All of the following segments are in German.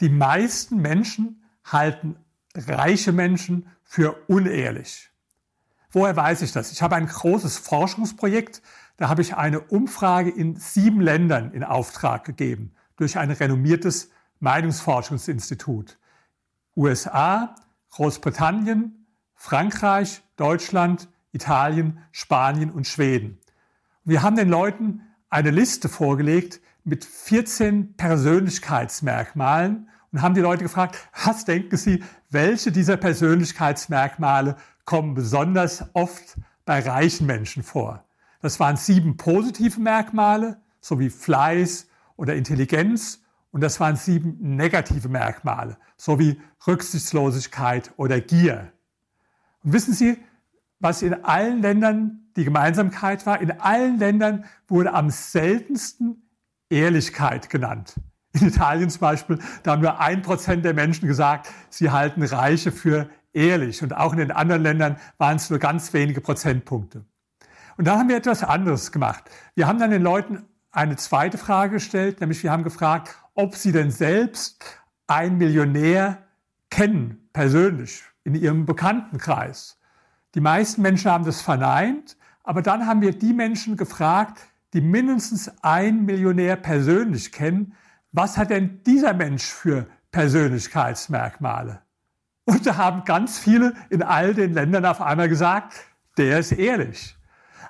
Die meisten Menschen halten reiche Menschen für unehrlich. Woher weiß ich das? Ich habe ein großes Forschungsprojekt, da habe ich eine Umfrage in sieben Ländern in Auftrag gegeben durch ein renommiertes Meinungsforschungsinstitut. USA, Großbritannien, Frankreich, Deutschland, Italien, Spanien und Schweden. Wir haben den Leuten eine Liste vorgelegt mit 14 Persönlichkeitsmerkmalen und haben die Leute gefragt, was denken Sie, welche dieser Persönlichkeitsmerkmale kommen besonders oft bei reichen Menschen vor? Das waren sieben positive Merkmale, sowie Fleiß oder Intelligenz. Und das waren sieben negative Merkmale, sowie Rücksichtslosigkeit oder Gier. Und wissen Sie, was in allen Ländern die Gemeinsamkeit war? In allen Ländern wurde am seltensten Ehrlichkeit genannt. In Italien zum Beispiel, da haben nur ein Prozent der Menschen gesagt, sie halten Reiche für ehrlich. Und auch in den anderen Ländern waren es nur ganz wenige Prozentpunkte. Und dann haben wir etwas anderes gemacht. Wir haben dann den Leuten eine zweite Frage gestellt, nämlich wir haben gefragt, ob sie denn selbst einen Millionär kennen, persönlich, in ihrem Bekanntenkreis. Die meisten Menschen haben das verneint, aber dann haben wir die Menschen gefragt, die mindestens einen Millionär persönlich kennen, was hat denn dieser Mensch für Persönlichkeitsmerkmale? Und da haben ganz viele in all den Ländern auf einmal gesagt, der ist ehrlich.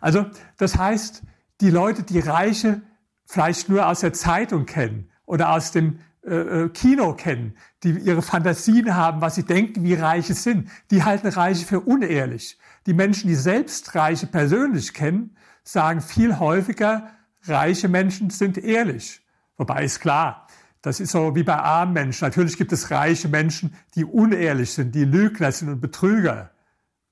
Also das heißt, die Leute, die Reiche vielleicht nur aus der Zeitung kennen oder aus dem äh, äh, Kino kennen, die ihre Fantasien haben, was sie denken, wie Reiche sind, die halten Reiche für unehrlich. Die Menschen, die selbst Reiche persönlich kennen, sagen viel häufiger, reiche Menschen sind ehrlich. Wobei ist klar, das ist so wie bei armen Menschen. Natürlich gibt es reiche Menschen, die unehrlich sind, die Lügner sind und Betrüger.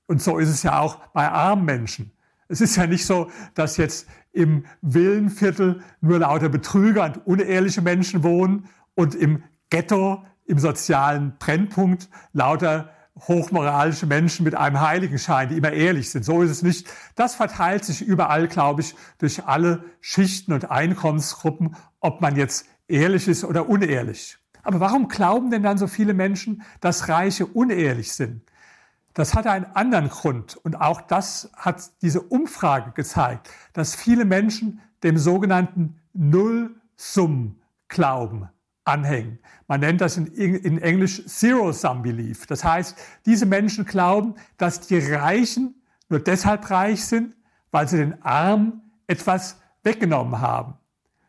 Und so ist es ja auch bei armen Menschen. Es ist ja nicht so, dass jetzt im Villenviertel nur lauter Betrüger und unehrliche Menschen wohnen und im Ghetto, im sozialen Brennpunkt lauter hochmoralische Menschen mit einem Heiligenschein, die immer ehrlich sind. So ist es nicht. Das verteilt sich überall, glaube ich, durch alle Schichten und Einkommensgruppen, ob man jetzt ehrlich ist oder unehrlich. Aber warum glauben denn dann so viele Menschen, dass Reiche unehrlich sind? Das hat einen anderen Grund und auch das hat diese Umfrage gezeigt, dass viele Menschen dem sogenannten Null-Sum-Glauben anhängen. Man nennt das in, in Englisch Zero-Sum-Belief. Das heißt, diese Menschen glauben, dass die Reichen nur deshalb reich sind, weil sie den Armen etwas weggenommen haben.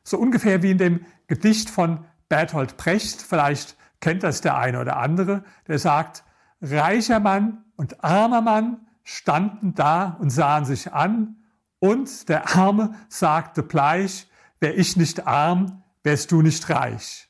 So ungefähr wie in dem Gedicht von Bertolt Brecht, vielleicht kennt das der eine oder andere, der sagt, reicher Mann und armer Mann standen da und sahen sich an und der Arme sagte bleich, wär ich nicht arm, wärst du nicht reich.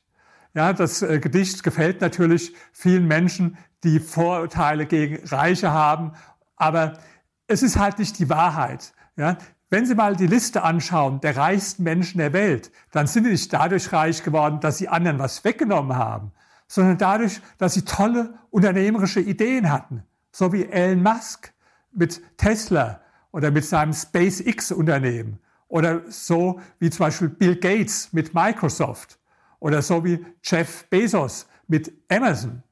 Ja, das äh, Gedicht gefällt natürlich vielen Menschen, die Vorurteile gegen Reiche haben, aber es ist halt nicht die Wahrheit. Ja, wenn Sie mal die Liste anschauen der reichsten Menschen der Welt, dann sind sie nicht dadurch reich geworden, dass sie anderen was weggenommen haben, sondern dadurch, dass sie tolle unternehmerische Ideen hatten, so wie Elon Musk mit Tesla oder mit seinem SpaceX-Unternehmen oder so wie zum Beispiel Bill Gates mit Microsoft oder so wie Jeff Bezos mit Amazon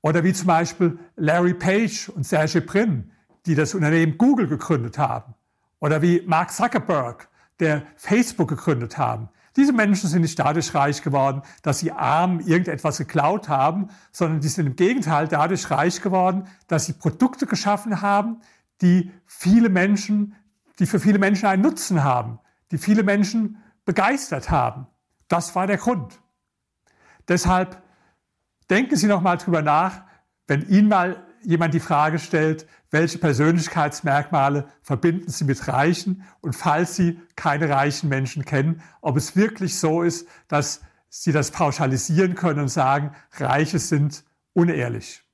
oder wie zum Beispiel Larry Page und Sergey Brin, die das Unternehmen Google gegründet haben oder wie Mark Zuckerberg, der Facebook gegründet haben. Diese Menschen sind nicht dadurch reich geworden, dass sie arm irgendetwas geklaut haben, sondern die sind im Gegenteil dadurch reich geworden, dass sie Produkte geschaffen haben, die viele Menschen, die für viele Menschen einen Nutzen haben, die viele Menschen begeistert haben. Das war der Grund. Deshalb denken Sie noch mal drüber nach, wenn Ihnen mal jemand die Frage stellt, welche Persönlichkeitsmerkmale verbinden Sie mit Reichen und falls Sie keine reichen Menschen kennen, ob es wirklich so ist, dass Sie das pauschalisieren können und sagen, Reiche sind unehrlich.